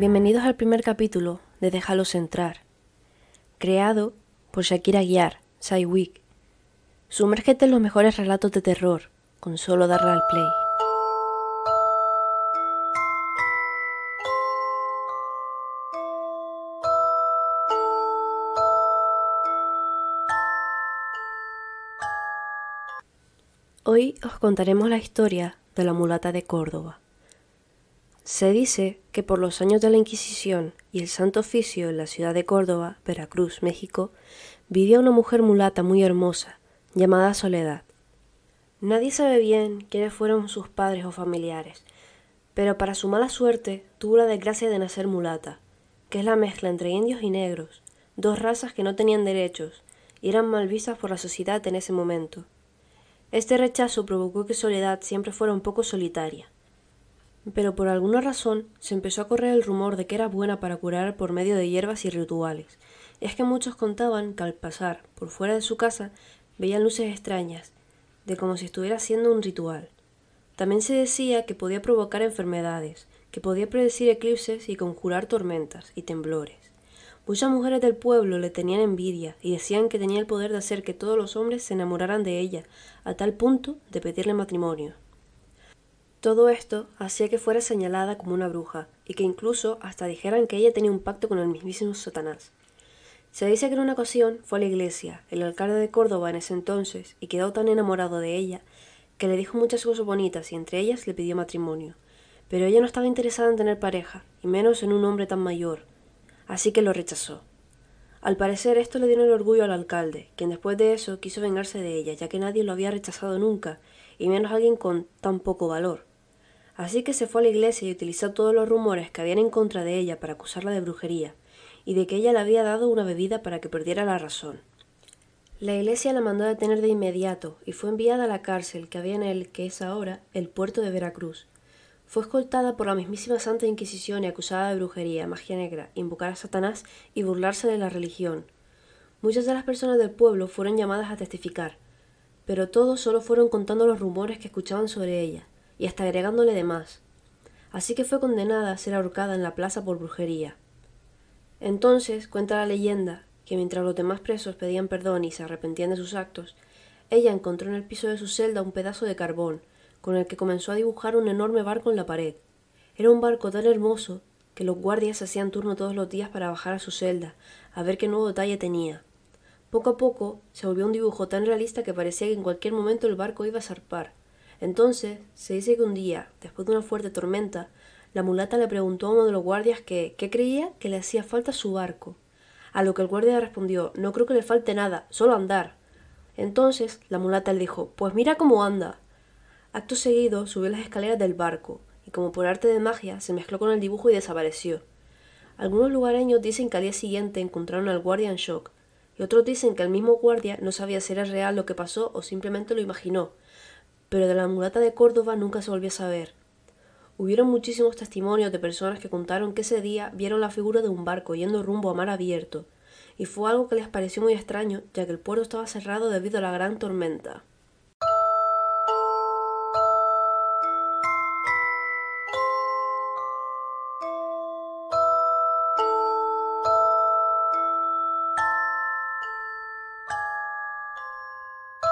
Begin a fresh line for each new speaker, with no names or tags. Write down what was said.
Bienvenidos al primer capítulo de Déjalos entrar, creado por Shakira Guiar, Sidewick. Sumérgete en los mejores relatos de terror con solo darle al play. Hoy os contaremos la historia de la mulata de Córdoba. Se dice que por los años de la Inquisición y el Santo Oficio en la ciudad de Córdoba, Veracruz, México, vivía una mujer mulata muy hermosa, llamada Soledad. Nadie sabe bien quiénes fueron sus padres o familiares, pero para su mala suerte tuvo la desgracia de nacer mulata, que es la mezcla entre indios y negros, dos razas que no tenían derechos y eran mal vistas por la sociedad en ese momento. Este rechazo provocó que Soledad siempre fuera un poco solitaria. Pero por alguna razón se empezó a correr el rumor de que era buena para curar por medio de hierbas y rituales. Es que muchos contaban que al pasar por fuera de su casa veían luces extrañas, de como si estuviera haciendo un ritual. También se decía que podía provocar enfermedades, que podía predecir eclipses y conjurar tormentas y temblores. Muchas mujeres del pueblo le tenían envidia y decían que tenía el poder de hacer que todos los hombres se enamoraran de ella, a tal punto de pedirle matrimonio. Todo esto hacía que fuera señalada como una bruja, y que incluso hasta dijeran que ella tenía un pacto con el mismísimo Satanás. Se dice que en una ocasión fue a la iglesia, el alcalde de Córdoba en ese entonces, y quedó tan enamorado de ella, que le dijo muchas cosas bonitas y entre ellas le pidió matrimonio. Pero ella no estaba interesada en tener pareja, y menos en un hombre tan mayor, así que lo rechazó. Al parecer esto le dio el orgullo al alcalde, quien después de eso quiso vengarse de ella, ya que nadie lo había rechazado nunca, y menos alguien con tan poco valor. Así que se fue a la iglesia y utilizó todos los rumores que habían en contra de ella para acusarla de brujería, y de que ella le había dado una bebida para que perdiera la razón. La iglesia la mandó a detener de inmediato y fue enviada a la cárcel que había en el que es ahora el puerto de Veracruz, fue escoltada por la mismísima Santa Inquisición y acusada de brujería, magia negra, invocar a Satanás y burlarse de la religión. Muchas de las personas del pueblo fueron llamadas a testificar, pero todos solo fueron contando los rumores que escuchaban sobre ella, y hasta agregándole de más. Así que fue condenada a ser ahorcada en la plaza por brujería. Entonces cuenta la leyenda que mientras los demás presos pedían perdón y se arrepentían de sus actos, ella encontró en el piso de su celda un pedazo de carbón, con el que comenzó a dibujar un enorme barco en la pared. Era un barco tan hermoso que los guardias hacían turno todos los días para bajar a su celda, a ver qué nuevo detalle tenía. Poco a poco se volvió un dibujo tan realista que parecía que en cualquier momento el barco iba a zarpar. Entonces se dice que un día, después de una fuerte tormenta, la mulata le preguntó a uno de los guardias que qué creía que le hacía falta su barco. A lo que el guardia respondió No creo que le falte nada, solo andar. Entonces la mulata le dijo Pues mira cómo anda. Acto seguido subió las escaleras del barco, y como por arte de magia se mezcló con el dibujo y desapareció. Algunos lugareños dicen que al día siguiente encontraron al guardia en shock, y otros dicen que el mismo guardia no sabía si era real lo que pasó o simplemente lo imaginó, pero de la mulata de Córdoba nunca se volvió a saber. Hubieron muchísimos testimonios de personas que contaron que ese día vieron la figura de un barco yendo rumbo a mar abierto, y fue algo que les pareció muy extraño, ya que el puerto estaba cerrado debido a la gran tormenta.